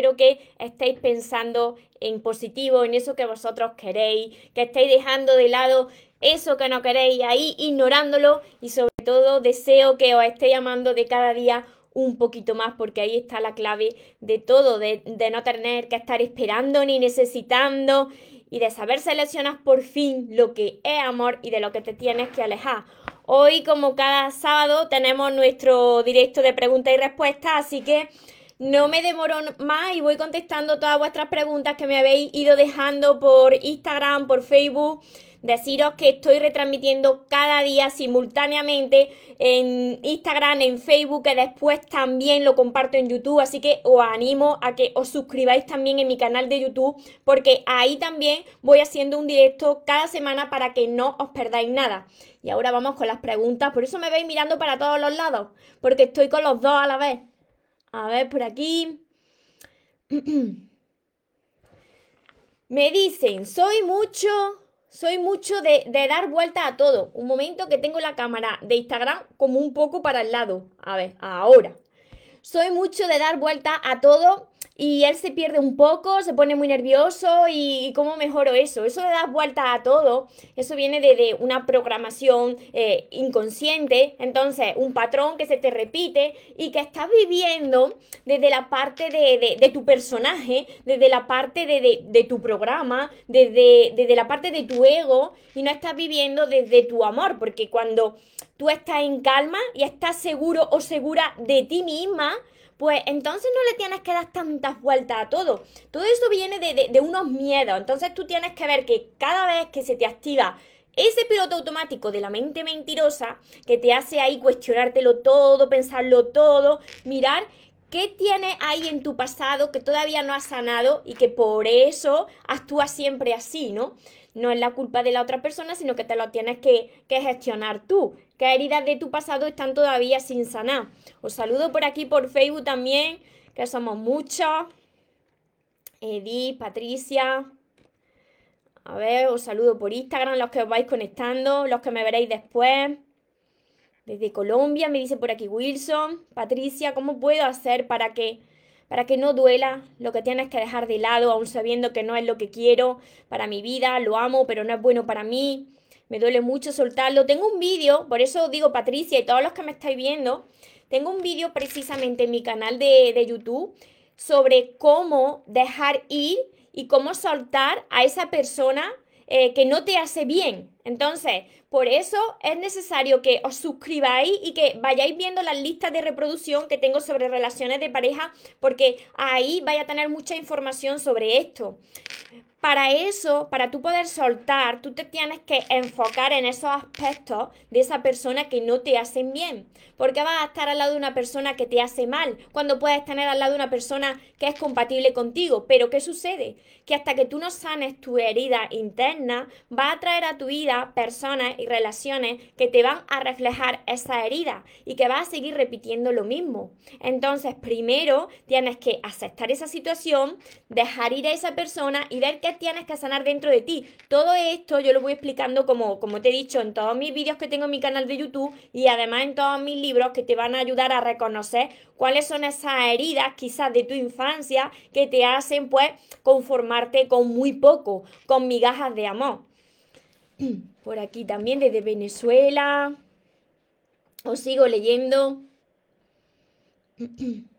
Espero que estéis pensando en positivo, en eso que vosotros queréis, que estéis dejando de lado eso que no queréis ahí, ignorándolo y sobre todo deseo que os estéis amando de cada día un poquito más porque ahí está la clave de todo, de, de no tener que estar esperando ni necesitando y de saber seleccionar por fin lo que es amor y de lo que te tienes que alejar. Hoy, como cada sábado, tenemos nuestro directo de preguntas y respuestas, así que no me demoro más y voy contestando todas vuestras preguntas que me habéis ido dejando por Instagram, por Facebook deciros que estoy retransmitiendo cada día simultáneamente en Instagram, en Facebook, que después también lo comparto en YouTube, así que os animo a que os suscribáis también en mi canal de YouTube, porque ahí también voy haciendo un directo cada semana para que no os perdáis nada. Y ahora vamos con las preguntas, por eso me veis mirando para todos los lados, porque estoy con los dos a la vez. A ver, por aquí. Me dicen, soy mucho soy mucho de, dar vuelta a todo. Un momento que tengo la cámara de Instagram como un poco para el lado. A ver, ahora. Soy mucho de dar vuelta a todo y él se pierde un poco, se pone muy nervioso y, cómo mejoro eso. Eso de dar vuelta a todo, eso viene de, una programación eh, inconsciente, entonces un patrón que se te repite y que estás viviendo desde la parte de, tu personaje, desde la parte de, tu programa, desde, desde la parte de tu ego y no estás viviendo desde tu amor, porque cuando tú estás en calma y estás seguro o segura de ti misma, pues entonces no le tienes que dar tantas vueltas a todo. Todo eso viene de, unos miedos. Entonces tú tienes que ver que cada vez que se te activa ese piloto automático de la mente mentirosa que te hace ahí cuestionártelo todo, pensarlo todo, mirar qué tienes ahí en tu pasado que todavía no has sanado y que por eso actúas siempre así, ¿no? No es la culpa de la otra persona, sino que te lo tienes que, gestionar tú. ¿Qué heridas de tu pasado están todavía sin sanar? Os saludo por aquí por Facebook también, que somos muchos. Edith, Patricia. A ver, os saludo por Instagram, los que os vais conectando, los que me veréis después. Desde Colombia me dice por aquí Wilson. Patricia, ¿cómo puedo hacer para que para que no duela lo que tienes que dejar de lado, aún sabiendo que no es lo que quiero para mi vida, lo amo, pero no es bueno para mí, me duele mucho soltarlo. Tengo un vídeo, por eso digo Patricia y todos los que me estáis viendo, tengo un vídeo precisamente en mi canal de, de YouTube sobre cómo dejar ir y cómo soltar a esa persona eh, que no te hace bien. Entonces, por eso es necesario que os suscribáis y que vayáis viendo las listas de reproducción que tengo sobre relaciones de pareja, porque ahí vais a tener mucha información sobre esto. Para eso, para tú poder soltar, tú te tienes que enfocar en esos aspectos de esa persona que no te hacen bien. Porque vas a estar al lado de una persona que te hace mal, cuando puedes tener al lado de una persona que es compatible contigo. Pero ¿qué sucede? Que hasta que tú no sanes tu herida interna, va a traer a tu vida personas y relaciones que te van a reflejar esa herida y que vas a seguir repitiendo lo mismo. Entonces, primero tienes que aceptar esa situación, dejar ir a esa persona y ver qué tienes que sanar dentro de ti. Todo esto yo lo voy explicando como, como te he dicho en todos mis vídeos que tengo en mi canal de YouTube y además en todos mis libros que te van a ayudar a reconocer cuáles son esas heridas quizás de tu infancia que te hacen pues conformarte con muy poco, con migajas de amor. Por aquí también desde Venezuela. Os sigo leyendo.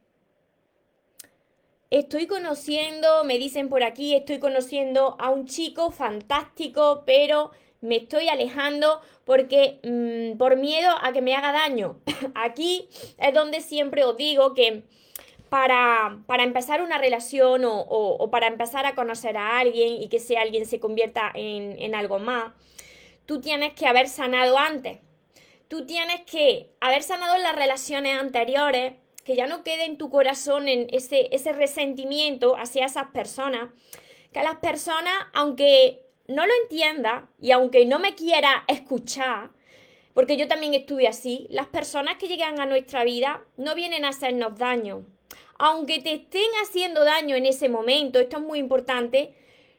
Estoy conociendo, me dicen por aquí, estoy conociendo a un chico fantástico, pero me estoy alejando porque mm, por miedo a que me haga daño. aquí es donde siempre os digo que para, para empezar una relación o, para empezar a conocer a alguien y que ese alguien se convierta en, en algo más, tú tienes que haber sanado antes. Tú tienes que haber sanado las relaciones anteriores que ya no quede en tu corazón en ese, ese resentimiento hacia esas personas, que las personas, aunque no lo entienda y aunque no me quiera escuchar, porque yo también estuve así, las personas que llegan a nuestra vida no vienen a hacernos daño. Aunque te estén haciendo daño en ese momento, esto es muy importante,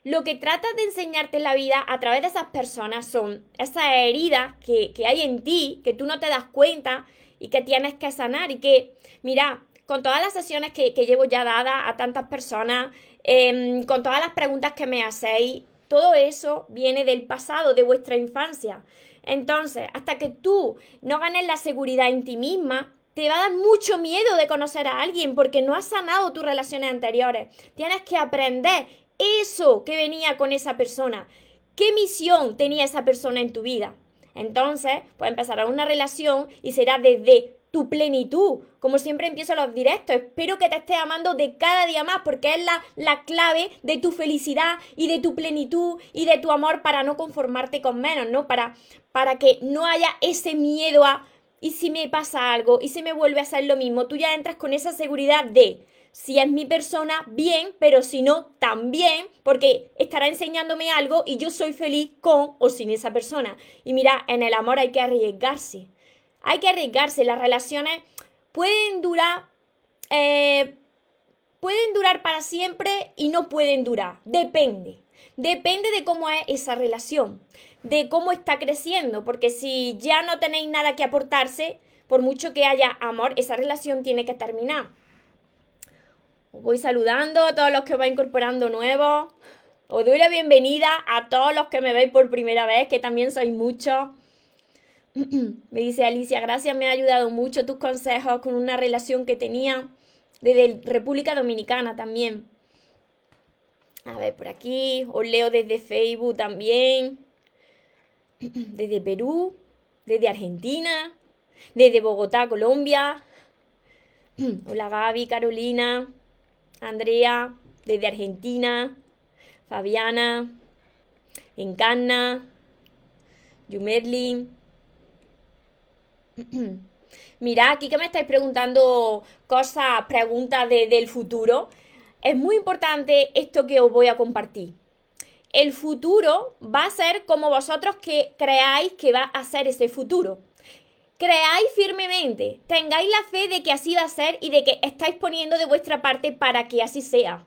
lo que tratas de enseñarte en la vida a través de esas personas son esas heridas que, que hay en ti, que tú no te das cuenta y que tienes que sanar y que, mira, con todas las sesiones que, llevo ya dadas a tantas personas, em, con todas las preguntas que me hacéis, todo eso viene del pasado, de vuestra infancia. Entonces, hasta que tú no ganes la seguridad en ti misma, te va a dar mucho miedo de conocer a alguien porque no has sanado tus relaciones anteriores. Tienes que aprender eso que venía con esa persona. ¿Qué misión tenía esa persona en tu vida? Entonces, pues empezará una relación y será desde tu plenitud. Como siempre empiezo los directos, espero que te estés amando de cada día más porque es la, la, clave de tu felicidad y de tu plenitud y de tu amor para no conformarte con menos, ¿no? Para, para que no haya ese miedo a, ¿y si me pasa algo? ¿Y si me vuelve a hacer lo mismo? Tú ya entras con esa seguridad de, si es mi persona, bien, pero si no, también, porque estará enseñándome algo y yo soy feliz con o sin esa persona. Y mira, en el amor hay que arriesgarse. Hay que arriesgarse. Las relaciones pueden durar, eh, pueden durar para siempre y no pueden durar. Depende. Depende de cómo es esa relación, de cómo está creciendo, porque si ya no tenéis nada que aportarse, por mucho que haya amor, esa relación tiene que terminar. Os voy saludando a todos los que vais incorporando nuevos. Os doy la bienvenida a todos los que me veis por primera vez, que también sois muchos. me dice Alicia, gracias, me ha ayudado mucho tus consejos con una relación que tenía desde República Dominicana también. A ver, por aquí, os leo desde Facebook también, desde Perú, desde Argentina, desde Bogotá, Colombia. Hola Gaby, Carolina. Andrea, desde Argentina, Fabiana, Encarna, Yumerlin. Mira, aquí que me estáis preguntando cosas, preguntas del futuro. Es muy importante esto que os voy a compartir. El futuro va a ser como vosotros que creáis que va a ser ese futuro creáis firmemente, tengáis la fe de que así va a ser y de que estáis poniendo de vuestra parte para que así sea.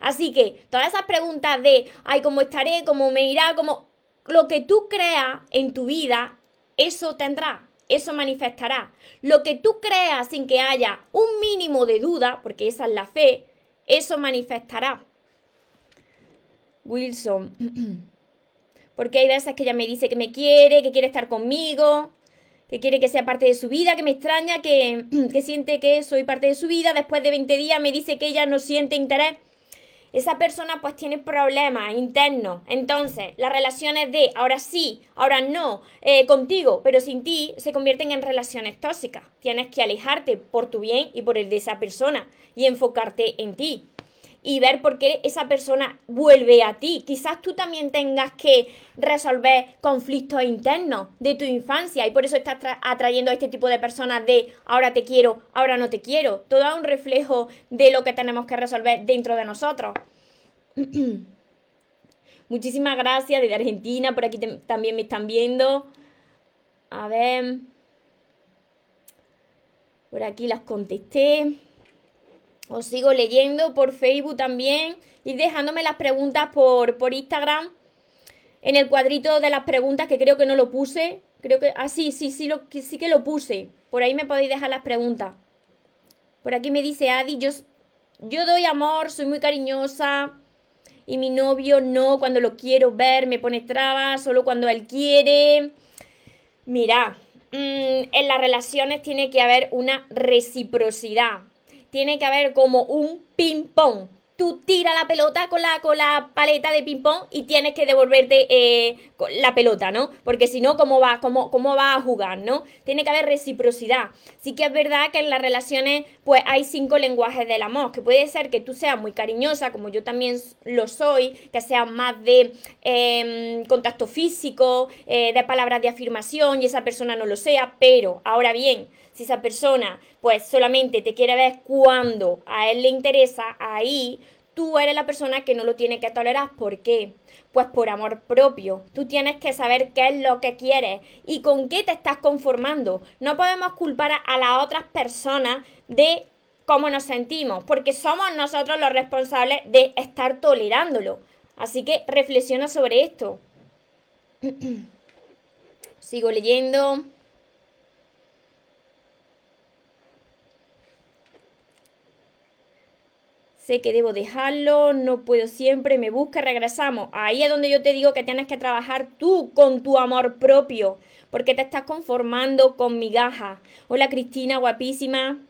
Así que todas esas preguntas de, ay, ¿cómo estaré? ¿Cómo me irá? como Lo que tú creas en tu vida, eso tendrá, eso manifestará. Lo que tú creas sin que haya un mínimo de duda, porque esa es la fe, eso manifestará. Wilson. Porque hay veces que ella me dice que me quiere, que quiere estar conmigo, que quiere que sea parte de su vida, que me extraña, que, que siente que soy parte de su vida, después de 20 días me dice que ella no siente interés. Esa persona pues tiene problemas internos. Entonces, las relaciones de ahora sí, ahora no, eh, contigo, pero sin ti, se convierten en relaciones tóxicas. Tienes que alejarte por tu bien y por el de esa persona y enfocarte en ti y ver por qué esa persona vuelve a ti. Quizás tú también tengas que resolver conflictos internos de tu infancia y por eso estás atrayendo a este tipo de personas de ahora te quiero, ahora no te quiero. Todo es un reflejo de lo que tenemos que resolver dentro de nosotros. Muchísimas gracias desde Argentina, por aquí también me están viendo. A ver. Por aquí las contesté. Os sigo leyendo por Facebook también y dejándome las preguntas por, por Instagram. En el cuadrito de las preguntas, que creo que no lo puse. Creo que. Ah, sí, sí, sí, sí que lo puse. Por ahí me podéis dejar las preguntas. Por aquí me dice Adi, yo, yo doy amor, soy muy cariñosa. Y mi novio no, cuando lo quiero ver me pone trabas, solo cuando él quiere. Mira, mm, en las relaciones tiene que haber una reciprocidad tiene que haber como un ping-pong tú tiras la pelota con la, con la paleta de ping-pong y tienes que devolverte eh, la pelota, ¿no? Porque si no, ¿cómo va, cómo, ¿cómo va a jugar, no? Tiene que haber reciprocidad. Sí que es verdad que en las relaciones, pues hay cinco lenguajes del amor, que puede ser que tú seas muy cariñosa, como yo también lo soy, que sea más de em, contacto físico, eh, de palabras de afirmación y esa persona no lo sea, pero ahora bien, si esa persona pues solamente te quiere ver cuando a él le interesa, ahí tú eres la persona que no lo tiene que tolerar. ¿Por qué? Pues por amor propio. Tú tienes que saber qué es lo que quieres y con qué te estás conformando. No podemos culpar a, las otras personas de cómo nos sentimos, porque somos nosotros los responsables de estar tolerándolo. Así que reflexiona sobre esto. Sigo leyendo. Sé que debo dejarlo, no puedo siempre, me busca, regresamos. Ahí es donde yo te digo que tienes que trabajar tú con tu amor propio, porque te estás conformando con migajas. Hola Cristina, guapísima.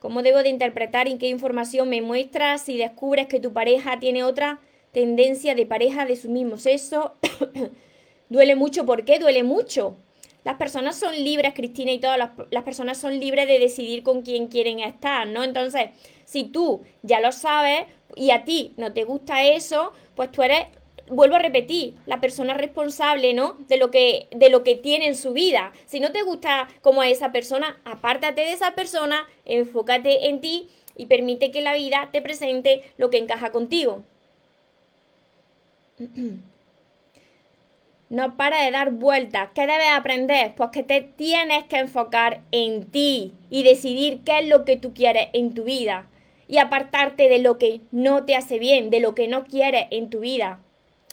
¿Cómo debo de interpretar y qué información me muestras si descubres que tu pareja tiene otra tendencia de pareja de su mismo sexo? duele mucho, ¿por qué? Duele mucho. Las personas son libres, Cristina, y todas las, las personas son libres de decidir con quién quieren estar, ¿no? Entonces, si tú ya lo sabes y a ti no te gusta eso, pues tú eres vuelvo a repetir, la persona responsable, ¿no? De lo que, de lo que tiene en su vida. Si no te gusta como es esa persona, apártate de esa persona, enfócate en ti y permite que la vida te presente lo que encaja contigo. No para de dar vueltas. ¿Qué debes aprender? Pues que te tienes que enfocar en ti y decidir qué es lo que tú quieres en tu vida y apartarte de lo que no te hace bien, de lo que no quieres en tu vida.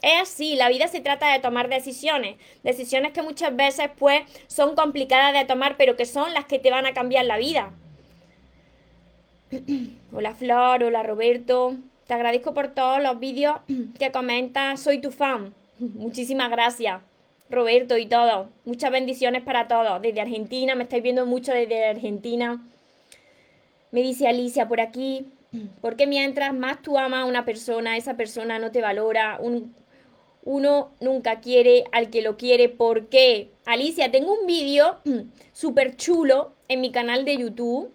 Es así, la vida se trata de tomar decisiones, decisiones que muchas veces pues son complicadas de tomar, pero que son las que te van a cambiar la vida. hola Flor, hola Roberto, te agradezco por todos los vídeos que comentas, soy tu fan. Muchísimas gracias, Roberto y todo. Muchas bendiciones para todos. Desde Argentina, me estáis viendo mucho desde Argentina. Me dice Alicia por aquí, porque mientras más tú amas a una persona, esa persona no te valora, uno nunca quiere al que lo quiere. ¿Por qué? Alicia, tengo un vídeo súper chulo en mi canal de YouTube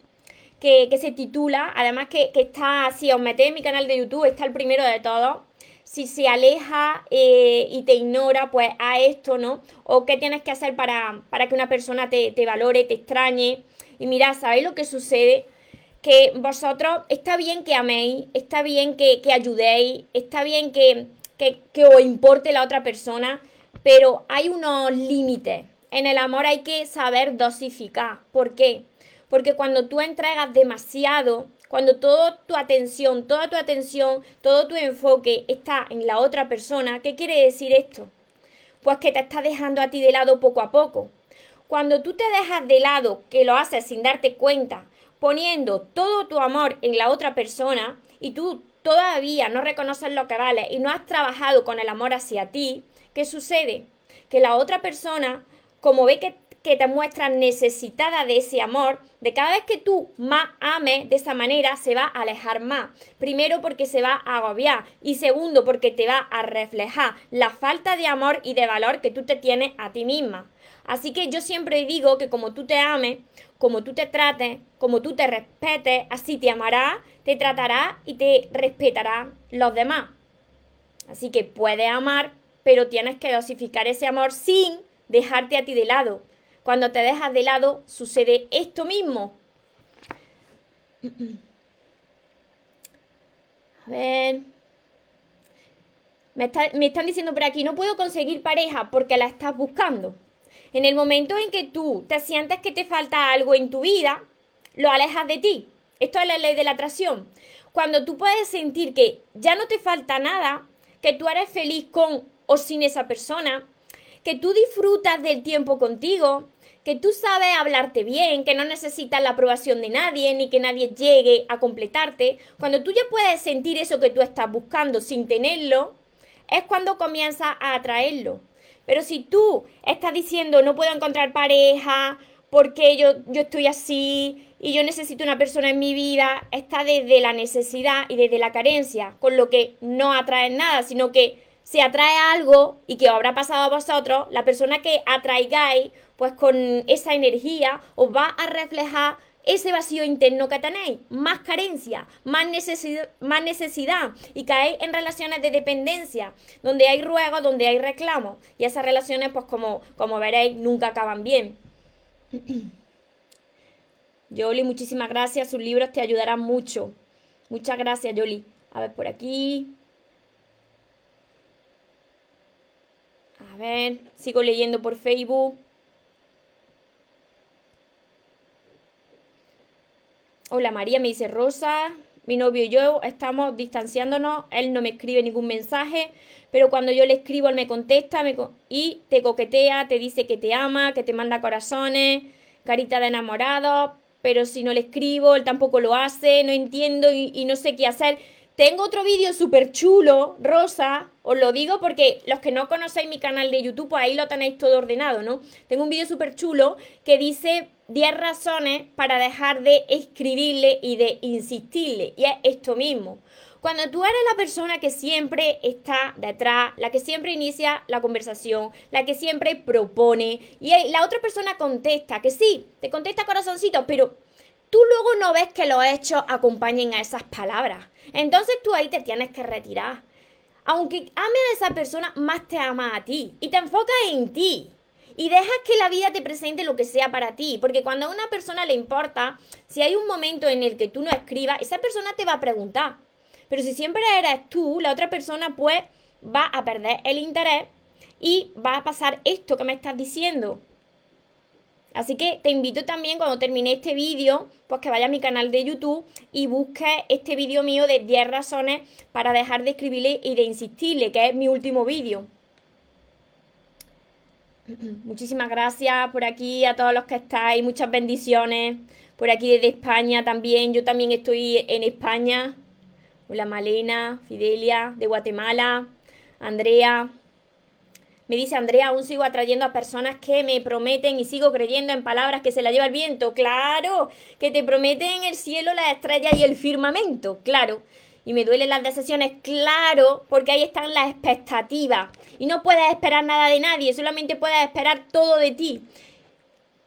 que, se titula, además que, está, si os metéis en mi canal de YouTube, está el primero de todos. Si se aleja eh, y te ignora, pues a esto, ¿no? O qué tienes que hacer para, para que una persona te, te valore, te extrañe. Y mira, ¿sabéis lo que sucede? Que vosotros, está bien que améis, está bien que, ayudéis, está bien que, que, que os importe la otra persona, pero hay unos límites. En el amor hay que saber dosificar. ¿Por qué? Porque cuando tú entregas demasiado, cuando toda tu atención, toda tu atención, todo tu enfoque está en la otra persona, ¿qué quiere decir esto? Pues que te estás dejando a ti de lado poco a poco. Cuando tú te dejas de lado, que lo haces sin darte cuenta, poniendo todo tu amor en la otra persona y tú todavía no reconoces lo que vale y no has trabajado con el amor hacia ti, ¿qué sucede? Que la otra persona, como ve que, te muestra necesitada de ese amor, de cada vez que tú más ames de esa manera, se va a alejar más. Primero porque se va a agobiar y segundo porque te va a reflejar la falta de amor y de valor que tú te tienes a ti misma. Así que yo siempre digo que como tú te ames, como tú te trates, como tú te respetes, así te amará, te tratará y te respetará los demás. Así que puedes amar, pero tienes que dosificar ese amor sin dejarte a ti de lado. Cuando te dejas de lado, sucede esto mismo. A ver. Me, me, están diciendo por aquí, no puedo conseguir pareja porque la estás buscando. En el momento en que tú te sientes que te falta algo en tu vida, lo alejas de ti. Esto es la ley de la atracción. Cuando tú puedes sentir que ya no te falta nada, que tú eres feliz con o sin esa persona, que tú disfrutas del tiempo contigo, que tú sabes hablarte bien, que no necesitas la aprobación de nadie, ni que nadie llegue a completarte, cuando tú ya puedes sentir eso que tú estás buscando sin tenerlo, es cuando comienzas a atraerlo. Pero si tú estás diciendo no puedo encontrar pareja porque yo, yo estoy así y yo necesito una persona en mi vida, está desde la necesidad y desde la carencia, con lo que no atrae nada, sino que se atrae algo y que os habrá pasado a vosotros, la persona que atraigáis, pues con esa energía os va a reflejar ese vacío interno que tenéis, más carencia, más necesidad, más necesidad y caéis en relaciones de dependencia, donde hay ruego, donde hay reclamo y esas relaciones pues como, como veréis nunca acaban bien. Yoli, muchísimas gracias, sus libros te ayudarán mucho. Muchas gracias, Yoli. A ver, por aquí. A ver, sigo leyendo por Facebook. Hola María, me dice Rosa, mi novio y yo estamos distanciándonos, él no me escribe ningún mensaje, pero cuando yo le escribo él me contesta y te coquetea, te dice que te ama, que te manda corazones, carita de enamorado, pero si no le escribo, él tampoco lo hace, no entiendo y, y no sé qué hacer. Tengo otro vídeo súper chulo, rosa, os lo digo porque los que no conocéis mi canal de YouTube, pues ahí lo tenéis todo ordenado, ¿no? Tengo un vídeo súper chulo que dice 10 razones para dejar de escribirle y de insistirle. Y es esto mismo. Cuando tú eres la persona que siempre está detrás, la que siempre inicia la conversación, la que siempre propone, y la otra persona contesta, que sí, te contesta corazoncito, pero tú luego no ves que los hechos acompañen a esas palabras. Entonces tú ahí te tienes que retirar. Aunque ame a esa persona, más te ama a ti. Y te enfocas en ti. Y dejas que la vida te presente lo que sea para ti. Porque cuando a una persona le importa, si hay un momento en el que tú no escribas, esa persona te va a preguntar. Pero si siempre eres tú, la otra persona pues va a perder el interés y va a pasar esto que me estás diciendo. Así que te invito también cuando termine este vídeo, pues que vaya a mi canal de YouTube y busques este vídeo mío de 10 razones para dejar de escribirle y de insistirle, que es mi último vídeo. Muchísimas gracias por aquí a todos los que estáis, muchas bendiciones. Por aquí desde España también, yo también estoy en España. Hola Malena, Fidelia, de Guatemala, Andrea, me dice Andrea, aún sigo atrayendo a personas que me prometen y sigo creyendo en palabras que se la lleva el viento. Claro, que te prometen el cielo, las estrellas y el firmamento. Claro. Y me duelen las decisiones, claro, porque ahí están las expectativas. Y no puedes esperar nada de nadie, solamente puedes esperar todo de ti.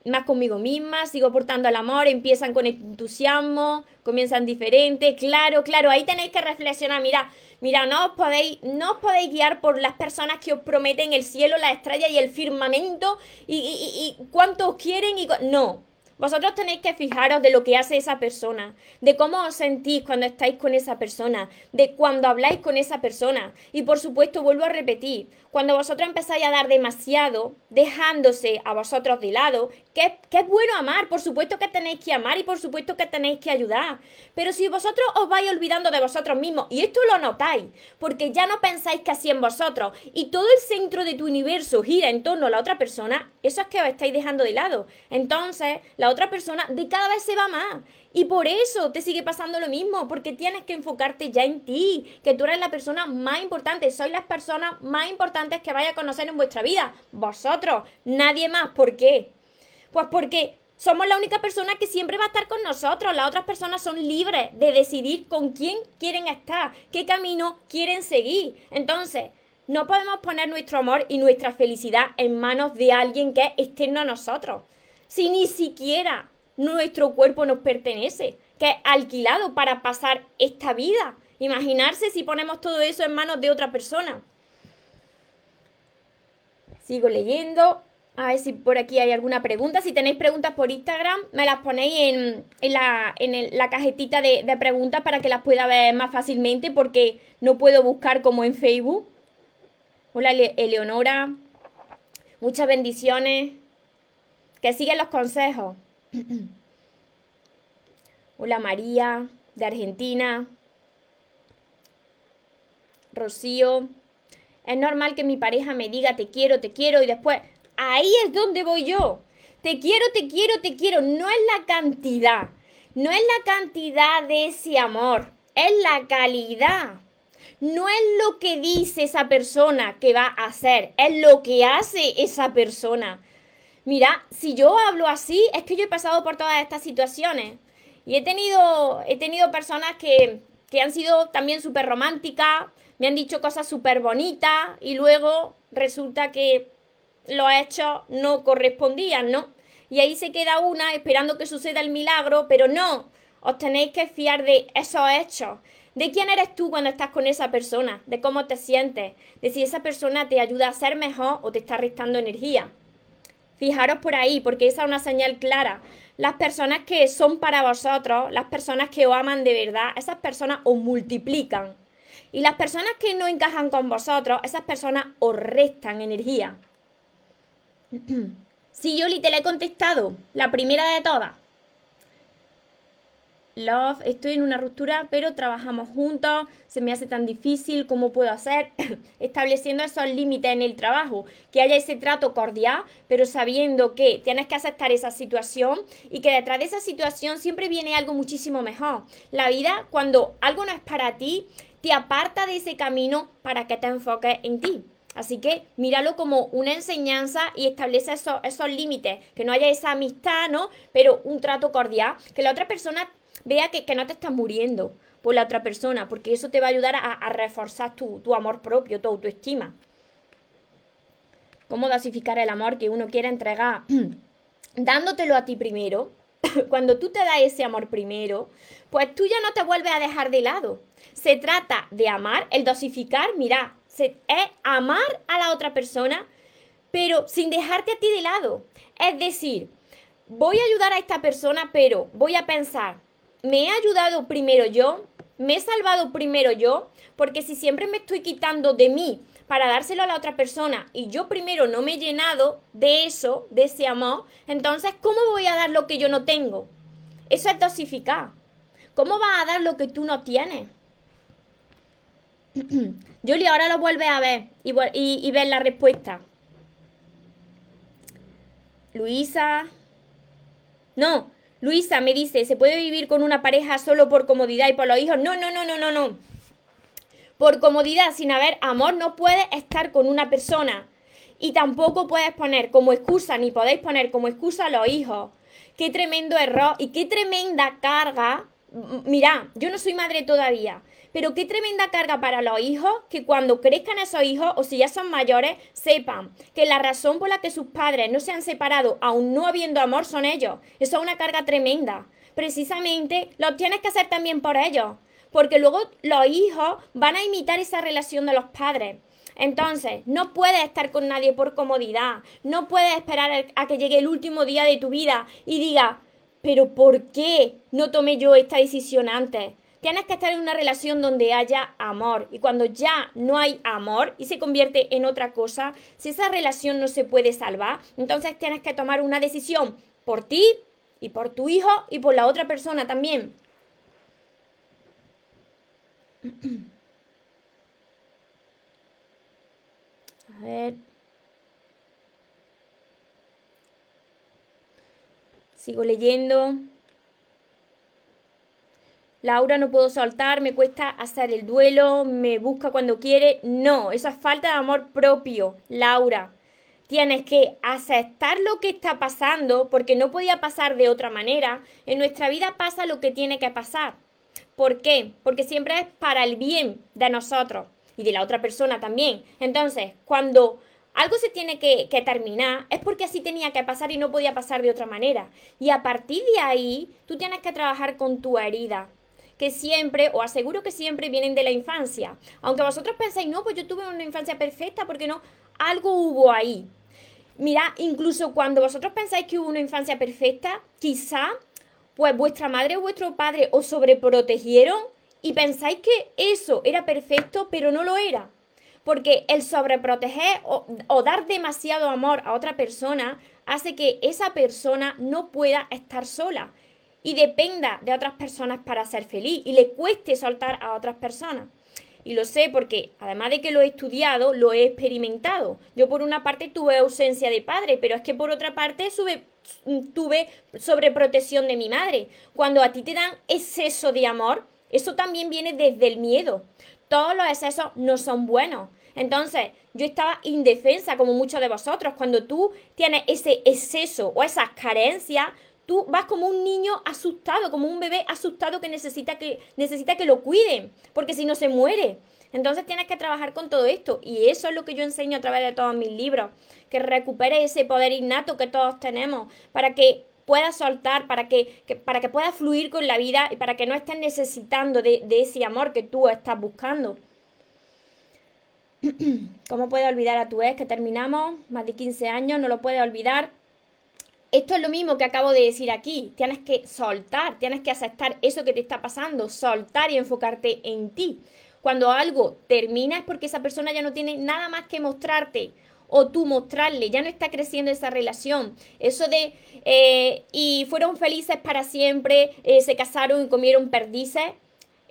Más conmigo misma, sigo portando el amor, empiezan con entusiasmo, comienzan diferentes. Claro, claro, ahí tenéis que reflexionar. Mira, Mira, no os podéis, no os podéis guiar por las personas que os prometen el cielo, la estrella y el firmamento y, y, y, cuánto os quieren y no. Vosotros tenéis que fijaros de lo que hace esa persona, de cómo os sentís cuando estáis con esa persona, de cuando habláis con esa persona. Y por supuesto, vuelvo a repetir, cuando vosotros empezáis a dar demasiado, dejándose a vosotros de lado, que, que, es bueno amar, por supuesto que tenéis que amar y por supuesto que tenéis que ayudar. Pero si vosotros os vais olvidando de vosotros mismos, y esto lo notáis, porque ya no pensáis que así en vosotros, y todo el centro de tu universo gira en torno a la otra persona, eso es que os estáis dejando de lado. Entonces, la otra persona de cada vez se va más. Y por eso te sigue pasando lo mismo, porque tienes que enfocarte ya en ti, que tú eres la persona más importante, sois las personas más importantes que vaya a conocer en vuestra vida, vosotros, nadie más. ¿Por qué? Pues porque somos la única persona que siempre va a estar con nosotros. Las otras personas son libres de decidir con quién quieren estar, qué camino quieren seguir. Entonces, no podemos poner nuestro amor y nuestra felicidad en manos de alguien que es externo a nosotros. Si ni siquiera nuestro cuerpo nos pertenece, que es alquilado para pasar esta vida. Imaginarse si ponemos todo eso en manos de otra persona. Sigo leyendo. A ver si por aquí hay alguna pregunta. Si tenéis preguntas por Instagram, me las ponéis en, la, en la, cajetita de, de preguntas para que las pueda ver más fácilmente porque no puedo buscar como en Facebook. Hola Eleonora. Muchas bendiciones. Que sigan los consejos. Hola María, de Argentina. Rocío. Es normal que mi pareja me diga te quiero, te quiero y después ahí es donde voy yo. Te quiero, te quiero, te quiero. No es la cantidad. No es la cantidad de ese amor. Es la calidad. No es lo que dice esa persona que va a hacer. Es lo que hace esa persona. Mira, si yo hablo así, es que yo he pasado por todas estas situaciones. Y he tenido, he tenido personas que, que han sido también súper románticas, me han dicho cosas súper bonitas y luego resulta que los hechos no correspondían, ¿no? Y ahí se queda una esperando que suceda el milagro, pero no, os tenéis que fiar de esos hechos. ¿De quién eres tú cuando estás con esa persona? ¿De cómo te sientes? ¿De si esa persona te ayuda a ser mejor o te está restando energía? Fijaros por ahí, porque esa es una señal clara. Las personas que son para vosotros, las personas que os aman de verdad, esas personas os multiplican. Y las personas que no encajan con vosotros, esas personas os restan energía. Sí, Yoli, te la he contestado, la primera de todas. Love, estoy en una ruptura, pero trabajamos juntos, se me hace tan difícil, ¿cómo puedo hacer? Estableciendo esos límites en el trabajo, que haya ese trato cordial, pero sabiendo que tienes que aceptar esa situación y que detrás de esa situación siempre viene algo muchísimo mejor. La vida, cuando algo no es para ti, te aparta de ese camino para que te enfoques en ti. Así que míralo como una enseñanza y establece esos, esos límites, que no haya esa amistad, ¿no? Pero un trato cordial, que la otra persona vea que, no te estás muriendo por la otra persona, porque eso te va a ayudar a, reforzar tu, tu, amor propio, tu autoestima. ¿Cómo dosificar el amor que uno quiere entregar? Dándotelo a ti primero. Cuando tú te das ese amor primero, pues tú ya no te vuelves a dejar de lado. Se trata de amar, el dosificar, mira, es amar a la otra persona, pero sin dejarte a ti de lado. Es decir, voy a ayudar a esta persona, pero voy a pensar, me he ayudado primero yo, me he salvado primero yo, porque si siempre me estoy quitando de mí para dárselo a la otra persona y yo primero no me he llenado de eso, de ese amor, entonces ¿cómo voy a dar lo que yo no tengo? Eso es dosificar. ¿Cómo vas a dar lo que tú no tienes? Julie, ahora lo vuelves a ver y, y, la respuesta. Luisa. No, Luisa me dice, ¿se puede vivir con una pareja solo por comodidad y por los hijos? No, no, no, no, no, no. Por comodidad, sin haber amor, no puedes estar con una persona. Y tampoco puedes poner como excusa, ni podéis poner como excusa a los hijos. Qué tremendo error y qué tremenda carga. Mira, yo no soy madre todavía, pero qué tremenda carga para los hijos que cuando crezcan esos hijos o si ya son mayores, sepan que la razón por la que sus padres no se han separado, aún no habiendo amor, son ellos. Eso es una carga tremenda. Precisamente lo tienes que hacer también por ellos, porque luego los hijos van a imitar esa relación de los padres. Entonces, no puedes estar con nadie por comodidad, no puedes esperar a que llegue el último día de tu vida y diga, pero ¿por qué no tomé yo esta decisión antes? Tienes que estar en una relación donde haya amor. Y cuando ya no hay amor y se convierte en otra cosa, si esa relación no se puede salvar, entonces tienes que tomar una decisión por ti y por tu hijo y por la otra persona también. A ver. Sigo leyendo. Laura, no puedo soltar, me cuesta hacer el duelo, me busca cuando quiere. No, eso es falta de amor propio, Laura. Tienes que aceptar lo que está pasando porque no podía pasar de otra manera. En nuestra vida pasa lo que tiene que pasar. ¿Por qué? Porque siempre es para el bien de nosotros y de la otra persona también. Entonces, cuando algo se tiene que, que, terminar, es porque así tenía que pasar y no podía pasar de otra manera. Y a partir de ahí, tú tienes que trabajar con tu herida que siempre, o aseguro que siempre vienen de la infancia. Aunque vosotros pensáis, no, pues yo tuve una infancia perfecta, porque no, algo hubo ahí. Mira, incluso cuando vosotros pensáis que hubo una infancia perfecta, quizá pues vuestra madre o vuestro padre os sobreprotegieron y pensáis que eso era perfecto, pero no lo era. Porque el sobreproteger o, o, dar demasiado amor a otra persona hace que esa persona no pueda estar sola y dependa de otras personas para ser feliz y le cueste soltar a otras personas. Y lo sé porque, además de que lo he estudiado, lo he experimentado. Yo por una parte tuve ausencia de padre, pero es que por otra parte tuve sobreprotección de mi madre. Cuando a ti te dan exceso de amor, eso también viene desde el miedo. Todos los excesos no son buenos. Entonces, yo estaba indefensa como muchos de vosotros. Cuando tú tienes ese exceso o esas carencias, tú vas como un niño asustado, como un bebé asustado que necesita que, necesita que lo cuiden, porque si no se muere. Entonces tienes que trabajar con todo esto y eso es lo que yo enseño a través de todos mis libros, que recupere ese poder innato que todos tenemos para que puedas soltar, para que, para que fluir con la vida y para que no estés necesitando de, de ese amor que tú estás buscando. ¿Cómo puedes olvidar a tu ex que terminamos? Más de 15 años, no lo puedes olvidar. Esto es lo mismo que acabo de decir aquí. Tienes que soltar, tienes que aceptar eso que te está pasando, soltar y enfocarte en ti. Cuando algo termina es porque esa persona ya no tiene nada más que mostrarte o tú mostrarle, ya no está creciendo esa relación. Eso de, eh, y fueron felices para siempre, eh, se casaron y comieron perdices,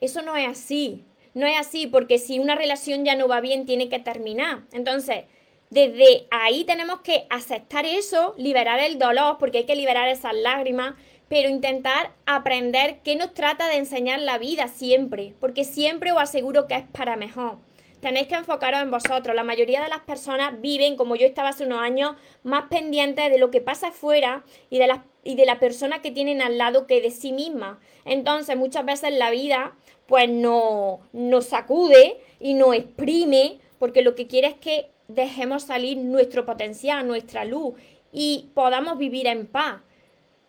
eso no es así. No es así, porque si una relación ya no va bien, tiene que terminar. Entonces, desde ahí tenemos que aceptar eso, liberar el dolor, porque hay que liberar esas lágrimas, pero intentar aprender qué nos trata de enseñar la vida siempre, porque siempre os aseguro que es para mejor. Tenéis que enfocaros en vosotros. La mayoría de las personas viven, como yo estaba hace unos años, más pendientes de lo que pasa afuera y de, la, y de la persona que tienen al lado que de sí misma. Entonces, muchas veces la vida, pues no, nos sacude y nos exprime, porque lo que quiere es que dejemos salir nuestro potencial, nuestra luz y podamos vivir en paz,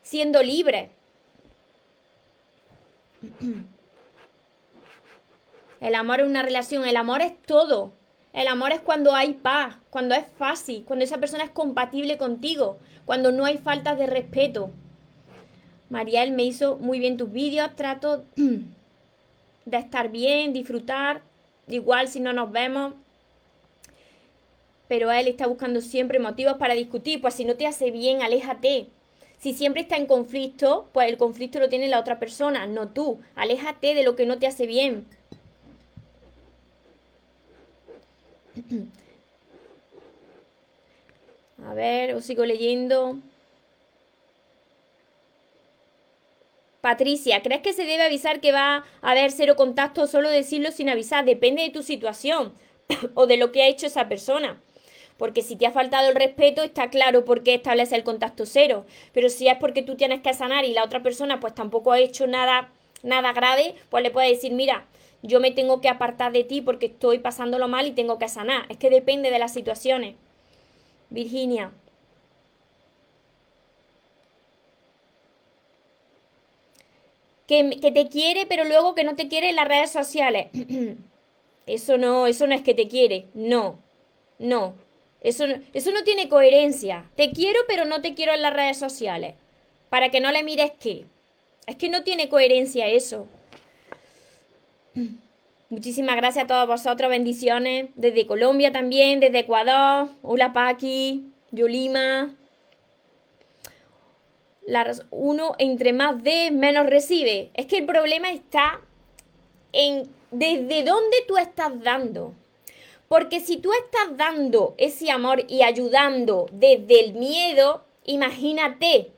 siendo libres. El amor es una relación, el amor es todo. El amor es cuando hay paz, cuando es fácil, cuando esa persona es compatible contigo, cuando no hay falta de respeto. Mariel me hizo muy bien tus vídeos, trato de estar bien, disfrutar, igual si no nos vemos, pero él está buscando siempre motivos para discutir, pues si no te hace bien, aléjate. Si siempre está en conflicto, pues el conflicto lo tiene la otra persona, no tú. Aléjate de lo que no te hace bien. A ver, os sigo leyendo. Patricia, ¿crees que se debe avisar que va a haber cero contacto o solo decirlo sin avisar? Depende de tu situación o de lo que ha hecho esa persona. Porque si te ha faltado el respeto, está claro por qué establece el contacto cero. Pero si es porque tú tienes que sanar y la otra persona pues tampoco ha hecho nada, nada grave, pues le puedes decir, mira, yo me tengo que apartar de ti porque estoy pasándolo mal y tengo que sanar. Es que depende de las situaciones. Virginia. Que, que, te quiere, pero luego que no te quiere en las redes sociales. eso no, eso no es que te quiere. No, no. Eso, eso no tiene coherencia. Te quiero, pero no te quiero en las redes sociales. Para que no le mires qué. Es que no tiene coherencia eso. Muchísimas gracias a todos vosotros, bendiciones. Desde Colombia también, desde Ecuador. Hola Paqui, Yolima. uno entre más de, menos recibe. Es que el problema está en desde dónde tú estás dando. Porque si tú estás dando ese amor y ayudando desde el miedo, imagínate,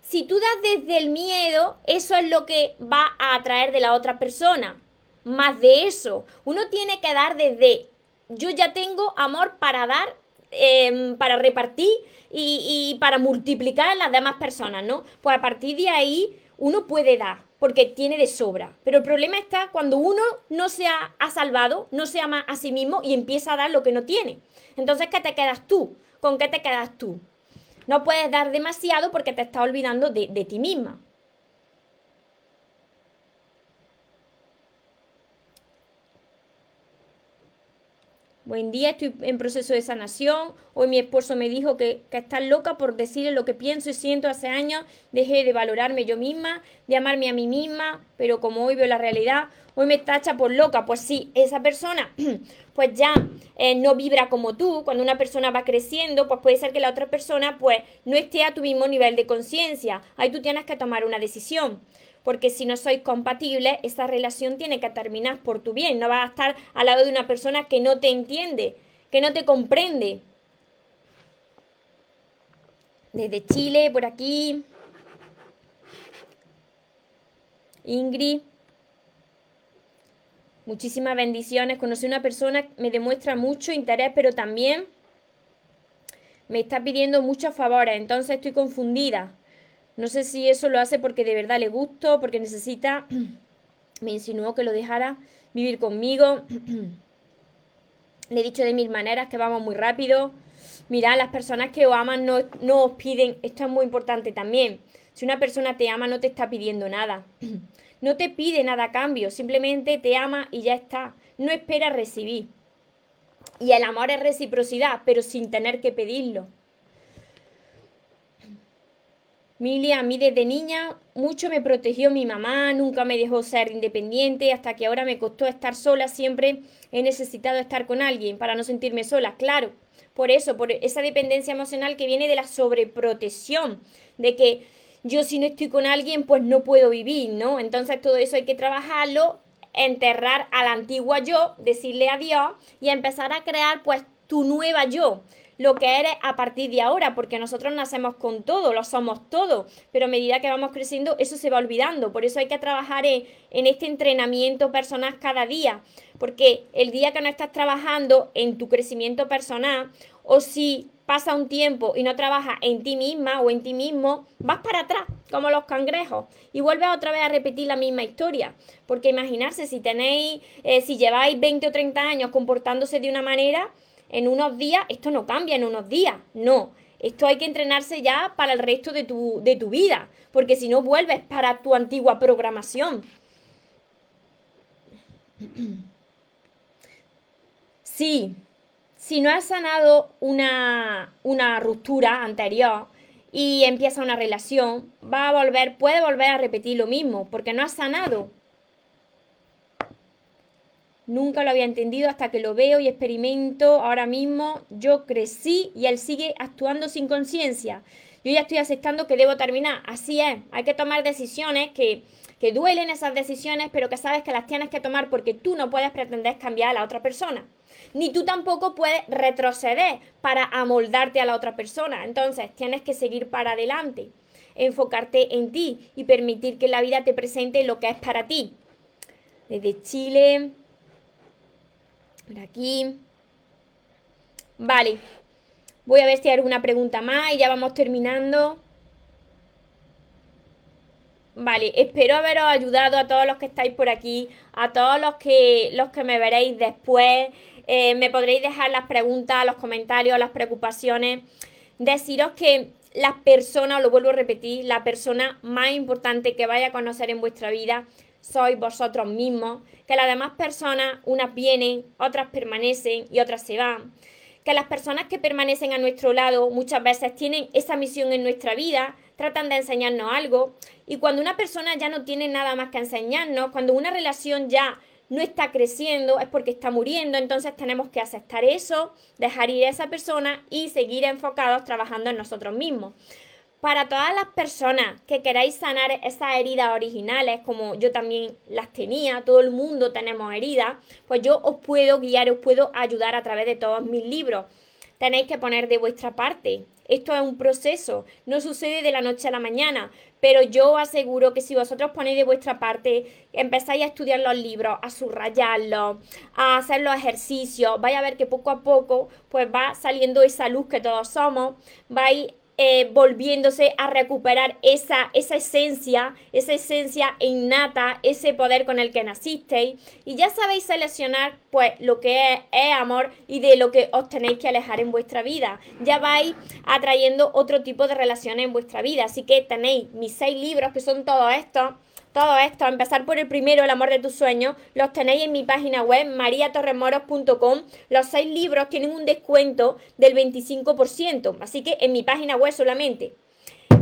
si tú das desde el miedo, eso es lo que va a atraer de la otra persona. Más de eso, uno tiene que dar desde, yo ya tengo amor para dar, em, para repartir y, y para multiplicar en las demás personas, ¿no? Pues a partir de ahí uno puede dar porque tiene de sobra. Pero el problema está cuando uno no se ha, salvado, no se ama a sí mismo y empieza a dar lo que no tiene. Entonces, ¿qué te quedas tú? ¿Con qué te quedas tú? No puedes dar demasiado porque te estás olvidando de, de ti misma. Buen día, estoy en proceso de sanación. Hoy mi esposo me dijo que, que estás loca por decirle lo que pienso y siento hace años. Dejé de valorarme yo misma, de amarme a mí misma, pero como hoy veo la realidad, hoy me tacha por loca. Pues sí, esa persona pues ya eh, no vibra como tú. Cuando una persona va creciendo, pues puede ser que la otra persona pues no esté a tu mismo nivel de conciencia. Ahí tú tienes que tomar una decisión porque si no sois compatibles, esa relación tiene que terminar por tu bien. No vas a estar al lado de una persona que no te entiende, que no te comprende. Desde Chile, por aquí. Ingrid. Muchísimas bendiciones. Conocí una persona que me demuestra mucho interés, pero también me está pidiendo muchos favores. Entonces estoy confundida. No sé si eso lo hace porque de verdad le gusto, porque necesita. Me insinuó que lo dejara vivir conmigo. le he dicho de mil maneras que vamos muy rápido. Mira, las personas que os aman no, no os piden, esto es muy importante también. Si una persona te ama, no te está pidiendo nada. No te pide nada a cambio, simplemente te ama y ya está. No espera recibir. Y el amor es reciprocidad, pero sin tener que pedirlo. Mili, a mí desde niña mucho me protegió mi mamá, nunca me dejó ser independiente, hasta que ahora me costó estar sola, siempre he necesitado estar con alguien para no sentirme sola, claro. Por eso, por esa dependencia emocional que viene de la sobreprotección, de que yo si no estoy con alguien, pues no puedo vivir, ¿no? Entonces todo eso hay que trabajarlo, enterrar a la antigua yo, decirle adiós y empezar a crear pues tu nueva yo lo que eres a partir de ahora, porque nosotros nacemos con todo, lo somos todo, pero a medida que vamos creciendo eso se va olvidando, por eso hay que trabajar en, este entrenamiento personal cada día, porque el día que no estás trabajando en tu crecimiento personal, o si pasa un tiempo y no trabajas en ti misma o en ti mismo, vas para atrás, como los cangrejos, y vuelves otra vez a repetir la misma historia. Porque imaginarse, si tenéis, eh, si lleváis 20 o 30 años comportándose de una manera, en unos días, esto no cambia en unos días, no. Esto hay que entrenarse ya para el resto de tu, de tu vida, porque si no vuelves para tu antigua programación. Sí, si no has sanado una, una ruptura anterior y empieza una relación, va a volver, puede volver a repetir lo mismo, porque no has sanado. Nunca lo había entendido hasta que lo veo y experimento ahora mismo. Yo crecí y él sigue actuando sin conciencia. Yo ya estoy aceptando que debo terminar. Así es, hay que tomar decisiones que, que duelen esas decisiones, pero que sabes que las tienes que tomar porque tú no puedes pretender cambiar a la otra persona. Ni tú tampoco puedes retroceder para amoldarte a la otra persona. Entonces, tienes que seguir para adelante, enfocarte en ti y permitir que la vida te presente lo que es para ti. Desde Chile, por aquí. Vale. Voy a ver si hay alguna pregunta más y ya vamos terminando. Vale, espero haberos ayudado a todos los que estáis por aquí, a todos los que, los que me veréis después. Eh, me podréis dejar las preguntas, los comentarios, las preocupaciones. Deciros que las personas, lo vuelvo a repetir, la persona más importante que vaya a conocer en vuestra vida sois vosotros mismos, que las demás personas, unas vienen, otras permanecen y otras se van, que las personas que permanecen a nuestro lado muchas veces tienen esa misión en nuestra vida, tratan de enseñarnos algo, y cuando una persona ya no tiene nada más que enseñarnos, cuando una relación ya no está creciendo, es porque está muriendo, entonces tenemos que aceptar eso, dejar ir a esa persona y seguir enfocados trabajando en nosotros mismos para todas las personas que queráis sanar esas heridas originales, como yo también las tenía, todo el mundo tenemos heridas, pues yo os puedo guiar, os puedo ayudar a través de todos mis libros. Tenéis que poner de vuestra parte. Esto es un proceso, no sucede de la noche a la mañana, pero yo os aseguro que si vosotros ponéis de vuestra parte, empezáis a estudiar los libros, a subrayarlos, a hacer los ejercicios, vais a ver que poco a poco pues va saliendo esa luz que todos somos, vais eh, volviéndose a recuperar esa, esa esencia, esa esencia innata, ese poder con el que nacisteis. Y ya sabéis seleccionar pues lo que es, es, amor y de lo que os tenéis que alejar en vuestra vida. Ya vais atrayendo otro tipo de relaciones en vuestra vida. Así que tenéis mis seis libros que son todos estos todo esto, empezar por el primero, El amor de tus sueños, los tenéis en mi página web, mariatorremoros.com. Los seis libros tienen un descuento del 25%, así que en mi página web solamente.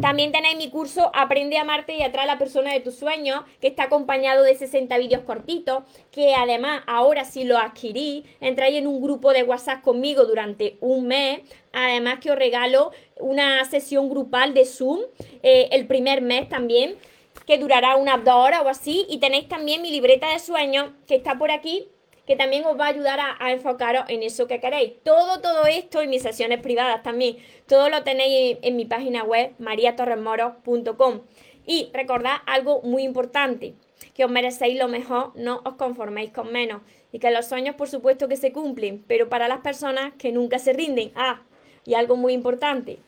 También tenéis mi curso Aprende a amarte y atrae a la persona de tus sueños, que está acompañado de 60 vídeos cortitos, que además ahora si lo adquirís, entráis en un grupo de WhatsApp conmigo durante un mes. Además que os regalo una sesión grupal de Zoom eh, el primer mes también que durará unas dos horas o así. Y tenéis también mi libreta de sueños que está por aquí, que también os va a ayudar a, enfocaros en eso que queréis. Todo, todo esto y mis sesiones privadas también, todo lo tenéis en, mi página web mariatorremoros.com. Y recordad algo muy importante, que os merecéis lo mejor, no os conforméis con menos. Y que los sueños, por supuesto, que se cumplen, pero para las personas que nunca se rinden. Ah, y algo muy importante,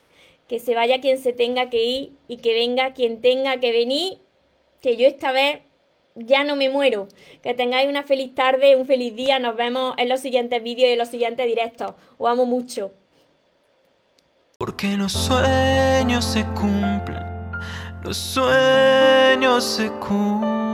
que se vaya quien se tenga que ir y que venga quien tenga que venir que yo esta vez ya no me muero. Que tengáis una feliz tarde, un feliz día. Nos vemos en los siguientes vídeos y en los siguientes directos. Os amo mucho. Porque los sueños se cumplen, los sueños se cumplen.